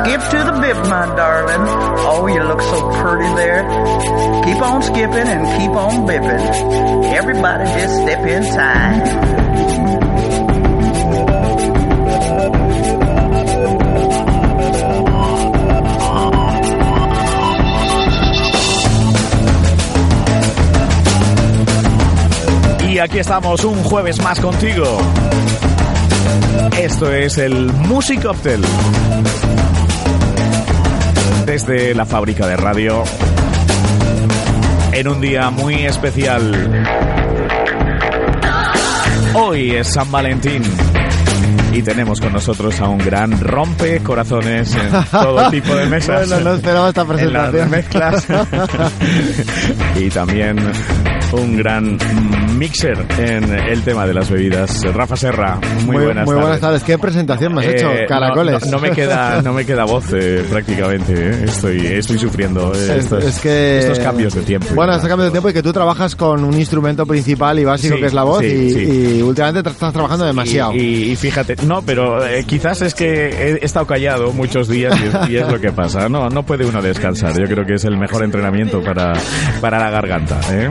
Skip to the bip, my darling. Oh, you look so pretty there. Keep on skipping and keep on bipping. Everybody just step in time. Y aquí estamos un jueves más contigo. Esto es el Music Cocktail. Desde la fábrica de radio. En un día muy especial. Hoy es San Valentín. Y tenemos con nosotros a un gran rompe corazones en todo tipo de mesas. Bueno, no esperaba esta en las presentación. mezclas. y también un gran mixer en el tema de las bebidas. Rafa Serra, muy, Muy, buenas muy tardes. buenas tardes. ¿Qué presentación me has hecho? Eh, Caracoles. No, no- no me queda, no me queda voz eh, prácticamente. eh. Estoy, estoy sufriendo eh, Es, estos, es que estos cambios de tiempo. Bueno, estos cambios de tiempo y que tú trabajas con un instrumento principal y básico Sí, que es la voz sí, y, sí. y últimamente estás trabajando demasiado. Y, y- y fíjate, no, pero eh, quizás es que he estado callado muchos días y es, y es lo que pasa. No, no puede uno descansar. Yo creo que es el mejor entrenamiento para, para la garganta. ¿eh?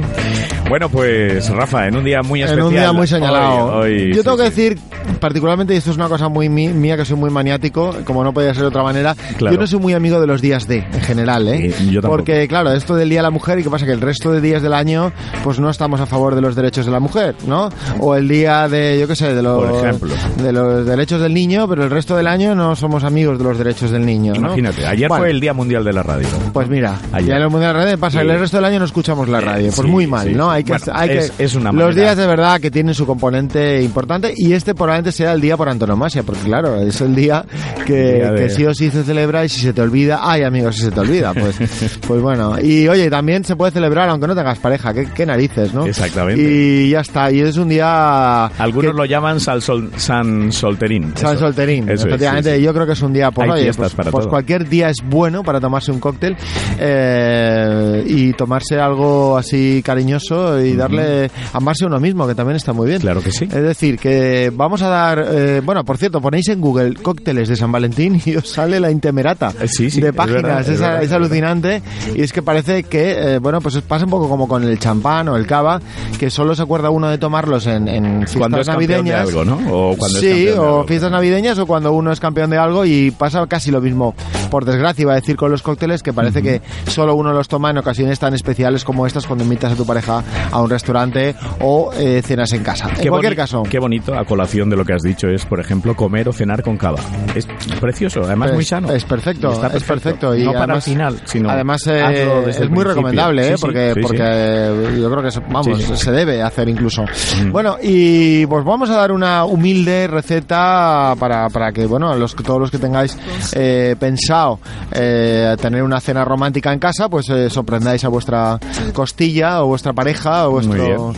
Bueno, pues Rafa, en un día muy en especial. un día muy señalado. hoy- hoy- Yo sí, tengo que decir, particularmente, y esto es una cosa muy mía, que soy muy maniático, como no podía ser de otra manera, Claro. yo no soy muy amigo de los días de, en general, ¿eh? Yo. Porque, claro, esto del Día de la Mujer, y qué pasa que el resto de días del año, pues no estamos a favor de los derechos de la mujer, ¿no? O el día de, yo qué sé, de los, Por ejemplo. de los derechos del niño, pero el resto del año no somos amigos de los derechos del niño, ¿no? Imagínate, ayer Bueno, fue el Día Mundial de la Radio. Pues mira, Ayer. en el Mundial de Redes pasa, Sí. el resto del año no escuchamos la radio, pues sí, muy mal, ¿no? Hay que, Bueno, hay es- que es una los días de verdad que tienen su componente importante y este probablemente sea el día por antonomasia, porque claro, es el día que, El día de- que sí o sí se celebra y si se te olvida, ay amigos, si se te olvida, pues, pues bueno. Y oye, también se puede celebrar aunque no tengas pareja, qué, qué narices, ¿no? Exactamente. Y ya está, y es un día... Algunos que- lo llaman Sol- San Solterín. San Eso. Solterín, Eso es, efectivamente. sí, sí. Yo creo que es un día, pues, Hay oye, pues, para pues cualquier día es bueno para tomarse un cóctel eh, y tomarse algo así cariñoso y darle, amarse a uno mismo, que también está muy bien. Claro que sí. Es decir, que vamos a dar, eh, bueno, por cierto, ponéis en Google cócteles de San Valentín y os sale la intemerata Eh, sí, sí, de es páginas. verdad, es es, verdad, es es alucinante y es que parece que, eh, bueno, pues pasa un poco como con el champán o el cava, que solo se acuerda uno de tomarlos en, en fiestas es navideñas. algo, ¿no? O cuando es sí, de o algo. fiestas navideñas o cuando uno es campeón de algo y pasa casi lo mismo. Por desgracia, iba a decir con los cócteles que parece que solo uno los toma en ocasiones tan especiales como estas cuando invitas a tu pareja a un restaurante o eh, cenas en casa. Qué en cualquier caso. Qué bonito, a colación de lo que has dicho, es, por ejemplo, comer o cenar con cava. Es precioso, además es, muy sano. Es perfecto, Está es perfecto. Y no para el además, final, sino además eh, es muy principio. recomendable, Sí, ¿eh? sí, porque, sí, porque yo creo que vamos, se debe hacer incluso. Mm. Bueno, y pues vamos a dar una humilde receta para, para que, bueno, los, todos los que tengáis eh, pensado eh, tener una cena romántica en casa, pues eh, sorprendáis a vuestra costilla o vuestra pareja o Muy vuestro...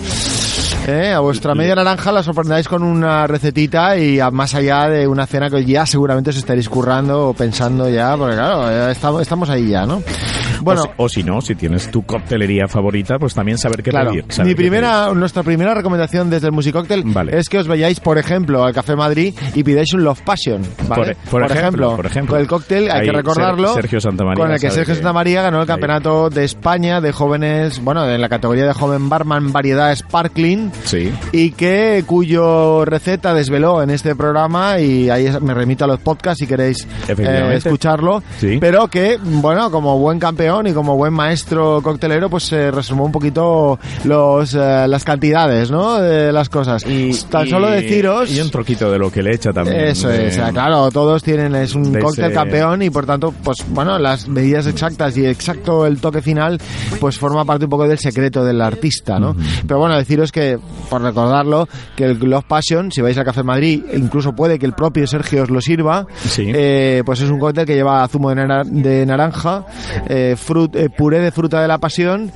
Eh, a vuestra media naranja la sorprendáis con una recetita y a- más allá de una cena que ya seguramente os estaréis currando o pensando ya, porque claro, estamos, estamos ahí ya, ¿no? Bueno, o, si, o si no, si tienes tu coctelería favorita, pues también saber qué Claro, pedir. saber mi qué primera, nuestra primera recomendación desde el Musicóctel Vale. es que os vayáis, por ejemplo, al Café Madrid y pidáis un Love Passion, ¿vale? Por- por ejemplo, por ejemplo. el cóctel, hay Ahí que recordarlo, Ser- Sergio Santamaría con el que Sergio Santamaría ganó el Ahí. campeonato de España de jóvenes, bueno, en la categoría de joven barman variedad sparkling Sí. y que cuyo receta desveló en este programa y ahí me remito a los podcasts si queréis eh, escucharlo Sí. pero que bueno como buen campeón y como buen maestro coctelero pues se resumió un poquito los eh, las cantidades no de las cosas Y, tan y- solo deciros Y un troquito de lo que le echa también. eso de- es, o sea, claro, todos tienen, es un cóctel ese- campeón y por tanto, pues bueno, las medidas exactas y exacto el toque final, pues forma parte un poco del secreto del artista, ¿no? Pero bueno, deciros que, por recordarlo, que el Love Passion, si vais a Café Madrid, incluso puede que el propio Sergio os lo sirva, Sí. eh, pues es un cóctel que lleva zumo de naranja, eh, frut- eh, puré de fruta de la pasión,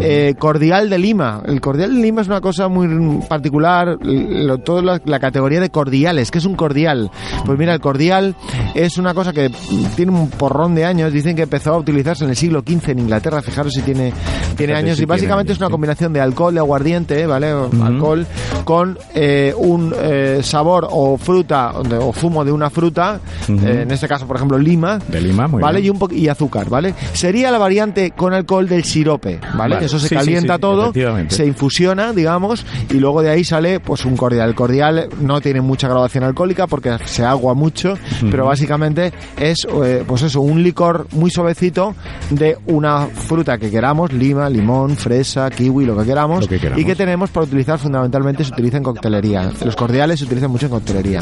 eh, cordial de lima. El cordial de lima es una cosa muy particular, lo- toda la, la categoría de cordiales. ¿Qué es un cordial? Pues mira, el cordial es una cosa que tiene un porrón de años. Dicen que empezó a utilizarse en el siglo XV en Inglaterra. Fijaros si tiene Tiene años y básicamente es una combinación de alcohol, de aguardiente, ¿vale? Alcohol con eh, un eh, sabor o fruta o zumo de una fruta, eh, en este caso, por ejemplo, lima. De lima, muy ¿Vale? bien. Y un y azúcar, ¿vale? Sería la variante con alcohol del sirope, ¿vale? Vale. Eso se Sí, calienta sí, todo, se infusiona, digamos, y luego de ahí sale pues un cordial. El cordial no tiene mucha graduación alcohólica porque se agua mucho, pero básicamente es pues eso, un licor muy suavecito de una fruta que queramos, lima, limón, fresa, kiwi, lo que queramos, Lo que queramos. y que tenemos para utilizar fundamentalmente se utiliza en coctelería. Los cordiales se utilizan mucho en coctelería.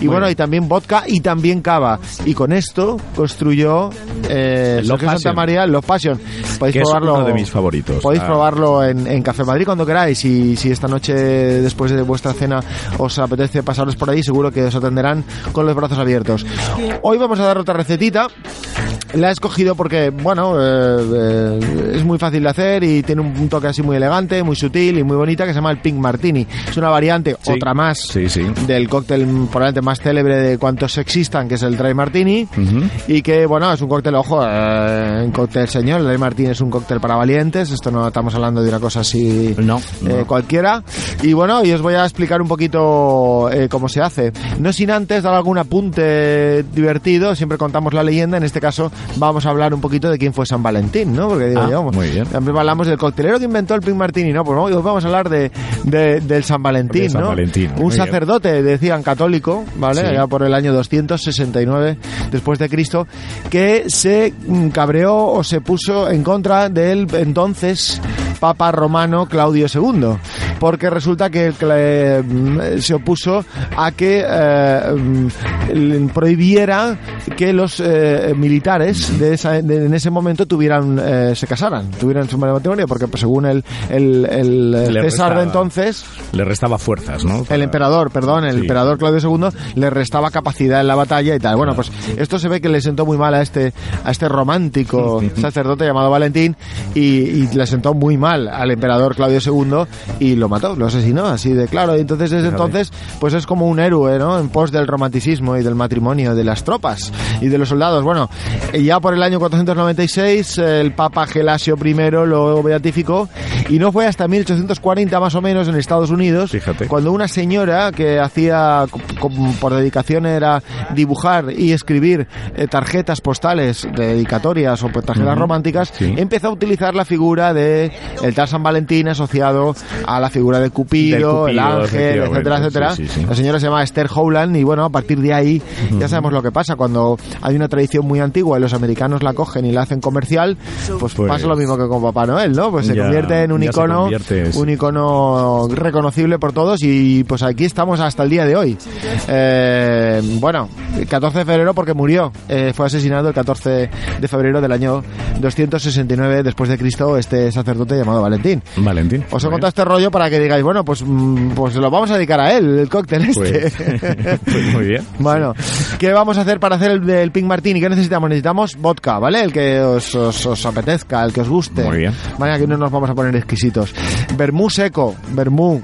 Y bueno, bien. y también vodka y también cava. Y con esto construyó eh, Love Santa. María Love Passion. Podéis Que es probarlo. uno de mis favoritos. Podéis Ah. probarlo en, en Café Madrid cuando queráis. Y si esta noche, después de vuestra cena, os apetece pasaros por ahí, seguro que os atenderán con los brazos abiertos. Hoy vamos a dar otra recetita. La he escogido porque, bueno, eh, eh, es muy fácil de hacer y tiene un toque así muy elegante, muy sutil y muy bonita que se llama el Pink Martini. Es una variante, Sí. otra más, Sí, sí. del cóctel probablemente más célebre de cuantos existan, que es el Dry Martini. Y que, bueno, es un cóctel, ojo, eh, un cóctel señor. El Dry Martini es un cóctel para valientes. Esto no estamos hablando de una cosa así No, eh, no. cualquiera. Y bueno, y os voy a explicar un poquito eh, cómo se hace. No sin antes dar algún apunte divertido. Siempre contamos la leyenda. En este caso, vamos a hablar un poquito de quién fue San Valentín, ¿no? Porque digo Ah, yo, muy bien. Hablamos del coctelero que inventó el Pink Martini, ¿no? Pues vamos a hablar de, de- del San Valentín, De San ¿no? Valentín, Un bien. sacerdote, decían católico, ¿vale? Sí. Allá por el año 269 después de Cristo, que se mm, cabreó o se puso en contra del entonces Papa romano Claudio II, porque resulta que eh, se opuso a que eh, mm, prohibiera que los eh, militares de, esa- de- en ese momento tuvieran se casaran, tuvieran su matrimonio, porque pues, según el, el, el César de entonces Le restaba fuerzas, ¿no? el emperador, perdón, el Sí. emperador Claudio II le restaba capacidad en la batalla y tal. Bueno, pues esto se ve que le sentó muy mal a este a este romántico sacerdote llamado Valentín y, y le sentó muy mal al emperador Claudio II y lo mató, lo asesinó, así de claro. Y entonces desde entonces pues es como un héroe, ¿no? En pos del romanticismo y del matrimonio de las tropas y de los soldados. Bueno, ya por el año 496 el Papa Gelasio I lo beatificó y no fue hasta 1840 más o menos en Estados Unidos Fíjate. cuando una señora que hacía por dedicación era dibujar y escribir eh, tarjetas postales de dedicatorias o tarjetas románticas Sí. empezó a utilizar la figura de el tal San Valentín asociado a la figura de Cupido, el ángel, etcétera, etcétera. sí, sí, sí. La señora se llama Esther Howland y bueno, a partir de ahí ya sabemos lo que pasa cuando hay una tradición muy antigua y los americanos la cogen y la hacen comercial, pues, Pues- pasa lo mismo que con Papá Noel, ¿no? Pues se Ya- convierte en un se icono, un icono reconocible por todos y pues aquí estamos hasta el día de hoy. Eh, bueno, el 14 de febrero porque murió, eh, fue asesinado el 14 de febrero del año 269 después de Cristo este sacerdote llamado Valentín. Valentín. Os he contado este rollo para que digáis, bueno, pues, mm, pues lo vamos a dedicar a él, el cóctel bien. este. Pues, pues muy bien. Bueno, ¿qué vamos a hacer para hacer el del Pink Martini? ¿Qué necesitamos? Necesitamos vodka, ¿vale? El que os, os- os apetezca, el que os guste. Muy bien. Vaya, que no nos vamos a poner exquisitos. Seco, vermú,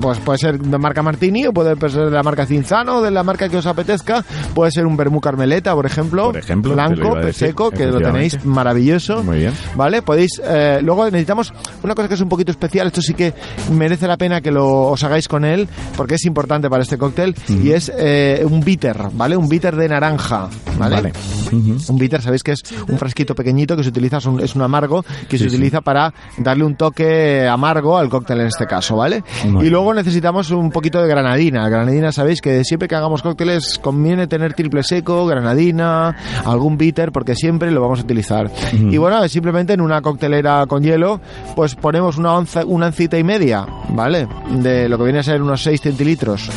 pues puede ser de marca Martini o puede ser de la marca Cinzano o de la marca que os apetezca. Puede ser un vermú Carmeleta, por ejemplo. Por ejemplo, Blanco, seco, que lo tenéis maravilloso. Muy bien. ¿Vale? Podéis. eh, luego necesitamos una cosa que es un poquito especial. Esto sí que merece la pena que lo os hagáis con él, porque es importante para este cóctel. Y es eh, un bitter, ¿vale? Un bitter de naranja, ¿vale? Un bitter, sabéis que es un frasquito pequeñito que se utiliza, es un, es un amargo que se sí. utiliza para darle un toque amargo al cóctel en este caso, ¿vale? Y luego necesitamos un poquito de granadina. Granadina, sabéis que siempre que hagamos cócteles conviene tener triple seco, granadina, algún bitter, porque siempre lo vamos a utilizar. Y bueno, simplemente en una coctelera con hielo, pues ponemos una onza, una oncita y media, ¿vale? De lo que viene a ser unos 6 centilitros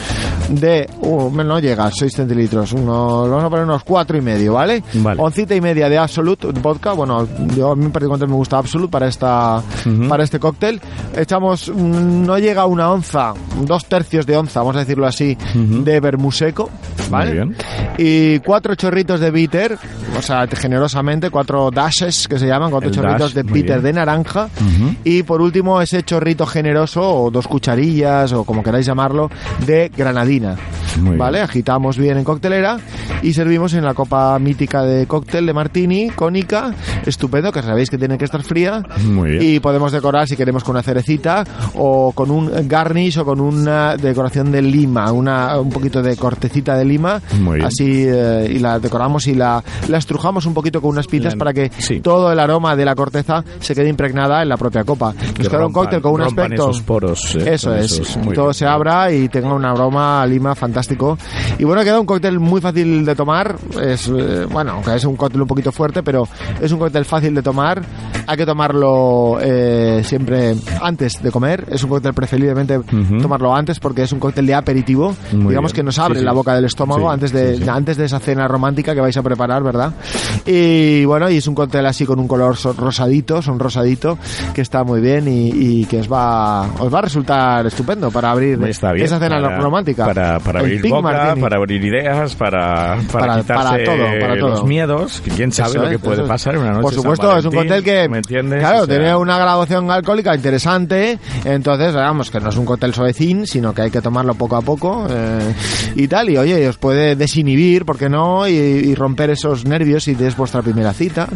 de... Uh, no llega a 6 centilitros, unos, vamos a poner unos cuatro y medio, ¿vale? Vale. Oncita y media de Absolute vodka, bueno, yo a mí particularmente me gusta Absolute para esta para este cóctel. Echamos, mm, no llega una onza, dos tercios de onza, vamos a decirlo así, de vermú seco, ¿vale? Muy bien. Y cuatro chorritos de bitter, o sea, generosamente, cuatro dashes que se llaman, cuatro El chorritos dash, de bitter de naranja. Y por último, ese chorrito generoso, o dos cucharillas, o como queráis llamarlo, de granadina. Muy ¿Vale? bien. Agitamos bien en coctelera y servimos en la copa mítica de cóctel de martini cónica estupendo, que sabéis que tiene que estar fría. Muy bien. Y podemos decorar si queremos con una cerecita o con un garnish o con una decoración de lima, una, un poquito de cortecita de lima. Muy bien. Así eh, y la decoramos y la, la estrujamos un poquito con unas pinzas La- para que sí. todo el aroma de la corteza se quede impregnada en la propia copa. Nos Que queda un cóctel con un aspecto. esos poros. eh, Eso es, esos- todo bien. se abra y tenga un aroma a lima fantástico. Y bueno, queda un cóctel muy fácil de tomar. Es, eh, bueno, aunque es un cóctel un poquito fuerte, pero es un cóctel fácil de tomar. Hay que tomarlo eh, siempre antes de comer. Es un cóctel preferiblemente Ujú. tomarlo antes porque es un cóctel de aperitivo. Muy digamos bien. que nos abre Sí, sí. la boca del estómago Sí, antes, de, antes de esa cena romántica que vais a preparar, ¿verdad? Y bueno, y es un cóctel así con un color rosadito, son rosadito, que está muy bien y, y que os va, os va a resultar estupendo para abrir bien. esa cena para- romántica. Para, para abrir boca, Martini. para abrir ideas, para, para, Para- quitarse para todo, todo. los miedos. ¿Quién sabe Eso lo que es, puede pasar en una noche Por de San supuesto, es un cóctel que, ¿me entiendes? claro, O sea, tiene una graduación alcohólica interesante, entonces, vamos, que no es un cóctel suavecín, sino que hay que tomarlo poco a poco eh, y tal, y oye, os puede desinhibir, ¿por qué no? Y, y romper esos nervios si es vuestra primera cita,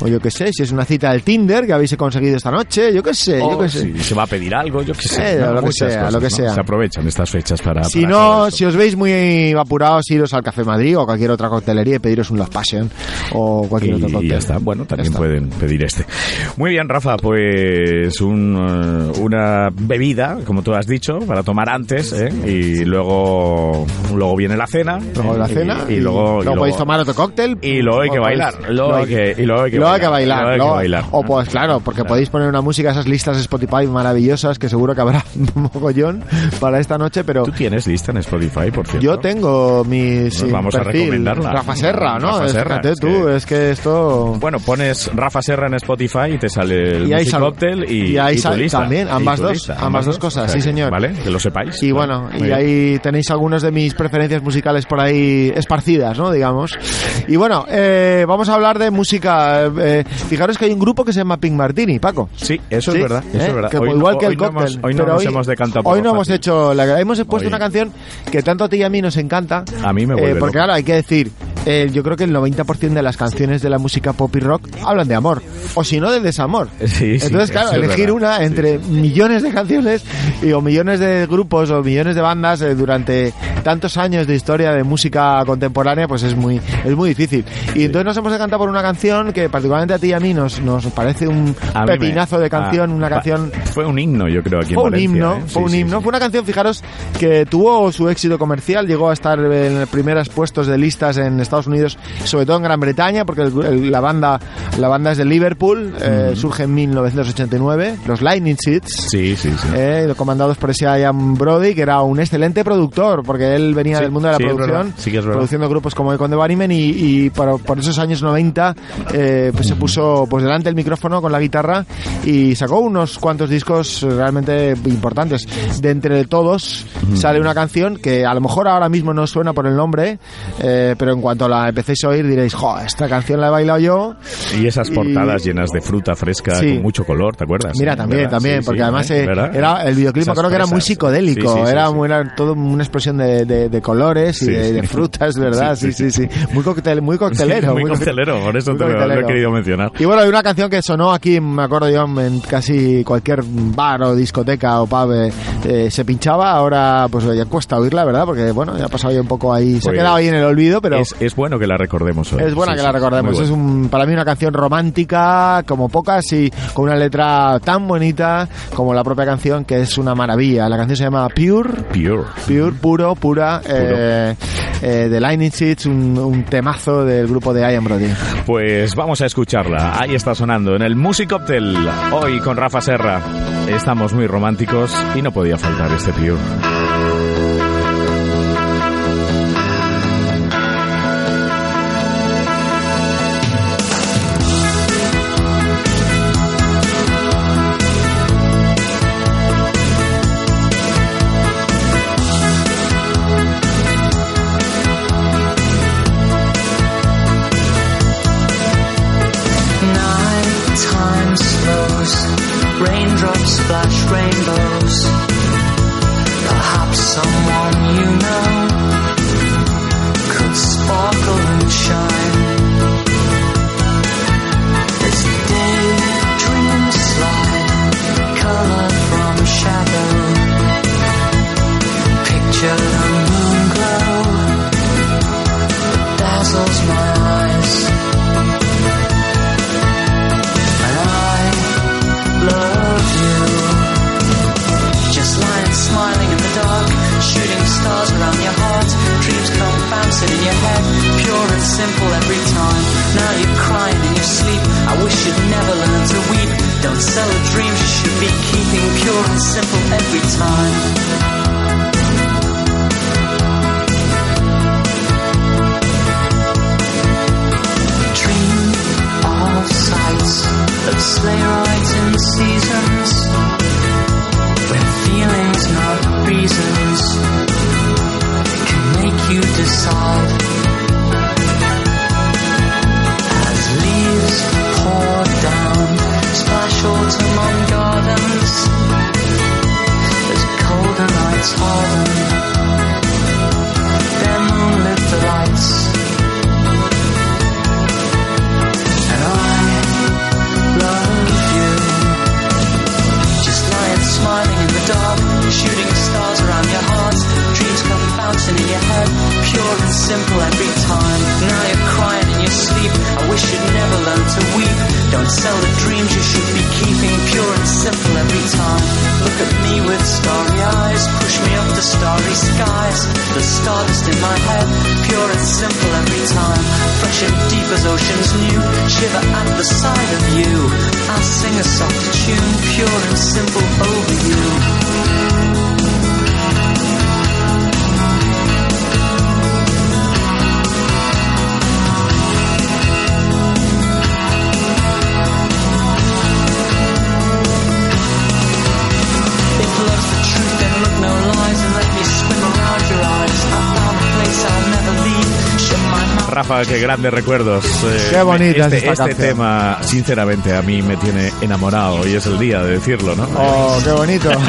o yo qué sé, si es una cita del Tinder que habéis conseguido esta noche, yo qué sé, yo o qué sé. si se va a pedir algo, yo qué sé. Eh, ¿no? lo que sea, cosas, lo que ¿no? sea. Se aprovechan estas fechas para. Si para no, si os veis muy apurados, iros al Café Madrid o cualquier otra coctelería y pediros un Love Passion o cualquier otro Y cóctel. ya está. Bueno, también está. pueden pedir este. Muy bien, Rafa, pues un, eh, una bebida, como tú has dicho, para tomar antes, ¿eh? y luego luego viene la cena. Luego la cena y, y luego, y luego- podéis tomar otro cóctel y luego hay que bailar. Luego hay que, y luego hay que Luego hay bailar. que bailar. luego hay que luego- bailar. O pues claro, porque podéis poner una música, esas listas de Spotify maravillosas que seguro que habrá un mogollón para esta noche, pero Tú tienes lista en Spotify, por cierto. yo tengo mi sí, vamos a recomendarla. Rafa Serra, ¿no? Rafa Es- Serra, fíjate es tú, que- es que esto... Bueno, pones Rafa Serra en Spotify y te sale el Y Music Cocktail y, y ahí y tu lista. también, ambas dos, lista, ambas dos cosas, O sea sí, señor. Vale, que lo sepáis. Y bueno, muy y bien. ahí tenéis algunas de mis preferencias musicales por ahí esparcidas, ¿no? Digamos. Y bueno, eh, vamos a hablar de música. eh, fijaros que hay un grupo que se llama Pink Martini, Paco. Sí, eso Sí, es verdad. Eso ¿eh? es verdad. Que Hoy no- igual que hoy el no cóctel. hemos- hoy no pero nos hemos decantado por Hoy no hemos hecho. La, hemos puesto Hoy. una canción que tanto a ti y a mí nos encanta. A mí me eh, vuelve Porque loco. claro, hay que decir. Eh, yo creo que el 90% de las canciones de la música pop y rock hablan de amor. O si no, de desamor. Sí, sí, Entonces, claro, elegir una Sí, entre millones de canciones y, o millones de grupos o millones de bandas eh, durante tantos años de historia de música contemporánea, pues es muy, es muy difícil. Y entonces nos hemos decantado por una canción que particularmente a ti y a mí nos, nos parece un A mí me- pepinazo de canción, ah, una canción Fue un himno, yo creo, aquí fue en un Valencia, himno, ¿eh? fue Sí, un sí, himno. sí. Fue una canción, fijaros, que tuvo su éxito comercial, llegó a estar en primeros puestos de listas en Estados Unidos, sobre todo en Gran Bretaña, porque el- el- la banda la banda es de Liverpool, eh, surge en 1989, los Lightning Seeds. Sí, sí, sí. eh, comandados por ese Ian Brody, que era un excelente productor, porque él venía Sí, del mundo de la sí, producción. Sí que es produciendo grupos como Econ de Barimen y, y por, por esos años 90 eh, pues se puso pues delante del micrófono con la guitarra y sacó unos cuantos discos realmente importantes. De entre todos sale una canción que a lo mejor ahora mismo no suena por el nombre, eh, pero en cuanto la empecéis a oír diréis, jo, esta canción la he bailado yo. Y esas y- portadas llenas de fruta fresca Sí. con mucho color, ¿te acuerdas? Mira, Sí, también, ¿verdad? también, Sí, porque sí, además ¿eh? eh, era el videoclip, me Esas acuerdo que era muy psicodélico, era muy- era todo una explosión de, de- de colores y de, de frutas, ¿verdad? Sí, Sí, sí. Muy, coctel, muy coctelero. muy coctelero, por eso muy te lo- lo he querido mencionar. Y bueno, hay una canción que sonó aquí, me acuerdo yo, en casi cualquier bar o discoteca o pub eh, eh, se pinchaba, ahora pues ya cuesta oírla, ¿verdad? Porque bueno, ya ha pasado ya un poco ahí, se ha Pues, quedado ahí en el olvido, pero... Es, es bueno que la recordemos hoy. Es buena Sí, que sí, la recordemos. Es un, para mí una canción romántica como pocas y con una letra tan bonita como la propia canción que es una maravilla. La canción se llama Pure. Pure. Pure, puro, pura, eh, eh, de Lightning Seeds, un, un temazo del grupo de Ian Brody. Pues vamos a escucharla. Ahí está sonando en el Music Cocktail. Hoy con Rafa Serra. Estamos muy románticos y no podía faltar este Pure. Raindrops splash rainbows. simple every time. With starry eyes, push me up to starry skies. The stardust in my head, pure and simple every time. Fresh and deep as oceans new, shiver at the sight of you. I'll sing a soft tune, pure and simple over you. Rafa, qué grandes recuerdos. Eh, Qué bonita este, es esta este canción. tema, sinceramente, a mí me tiene enamorado y es el día de decirlo, ¿no? Oh, qué bonito.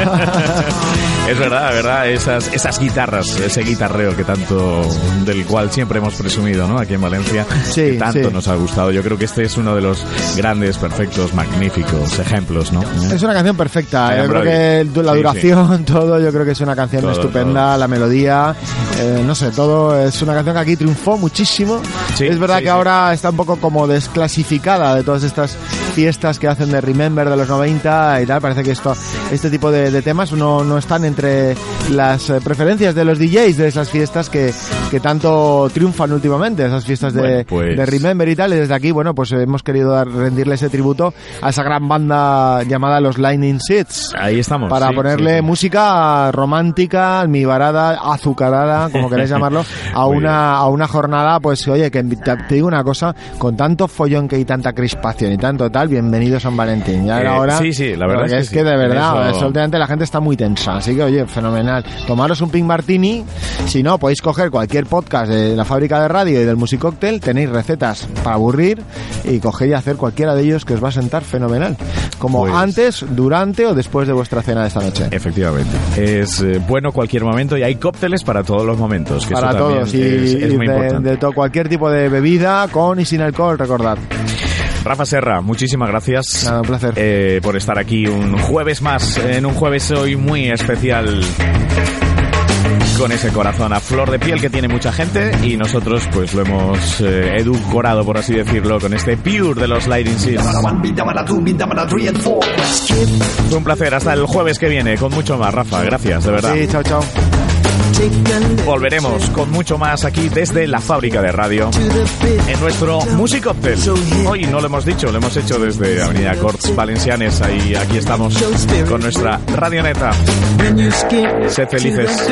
Es verdad, verdad, esas, esas guitarras, ese guitarreo que tanto, del cual siempre hemos presumido, ¿no? Aquí en Valencia, Sí, que tanto sí. nos ha gustado. Yo creo que este es uno de los grandes, perfectos, magníficos ejemplos, ¿no? Es una canción perfecta. Yo creo que la Sí, duración, todo, yo creo que es una canción Todo, estupenda. La melodía, eh, no sé, todo. Es una canción que aquí triunfó muchísimo. Sí, es verdad sí, que sí. ahora está un poco como desclasificada de todas estas fiestas que hacen de Remember de los 90 y tal. Parece que esto, este tipo de, de temas no, no están entre las eh, preferencias de los DJs de esas fiestas que, que tanto triunfan últimamente, esas fiestas de, Bueno, pues- de Remember y tal. Y desde aquí, bueno, pues hemos querido dar, rendirle ese tributo a esa gran banda llamada los Lightning Seeds Ahí estamos. para sí, ponerle sí, música romántica, almibarada, azucarada, como queráis llamarlo, a una, a una jornada, pues oye, que te, digo una cosa, con tanto follón que hay tanta crispación y tanto tal, bienvenido San Valentín. Ya era Eh, hora, sí, sí, la verdad porque es que es sí. que de verdad, Eso- la gente está muy tensa, así que oye, fenomenal. Tomaros un pink martini, si no, podéis coger cualquier podcast de la fábrica de radio y del musicóctel, tenéis recetas para aburrir y coger y hacer cualquiera de ellos que os va a sentar fenomenal. Como Pues- antes, durante o después de vuestra cena de esta noche. Efectivamente. Es eh, bueno cualquier momento y hay cócteles para todos los momentos. Que para eso todos y, es, es y muy de, importante. de to- cualquier tipo de bebida con y sin alcohol, recordad. Rafa Serra, muchísimas gracias Nada, un placer. eh, por estar aquí un jueves más, en un jueves hoy muy especial. Con ese corazón a flor de piel que tiene mucha gente y nosotros pues lo hemos eh, edulcorado, por así decirlo, con este Pure de los Lighting Seeds. Fue un placer, hasta el jueves que viene con mucho más, Rafa, gracias, de verdad. Sí, chao, chao. Volveremos con mucho más aquí desde la fábrica de radio en nuestro Music Cocktail. Hoy no lo hemos dicho, lo hemos hecho desde Avenida Corts Valencianes. Ahí, aquí estamos con nuestra radioneta. Sed felices.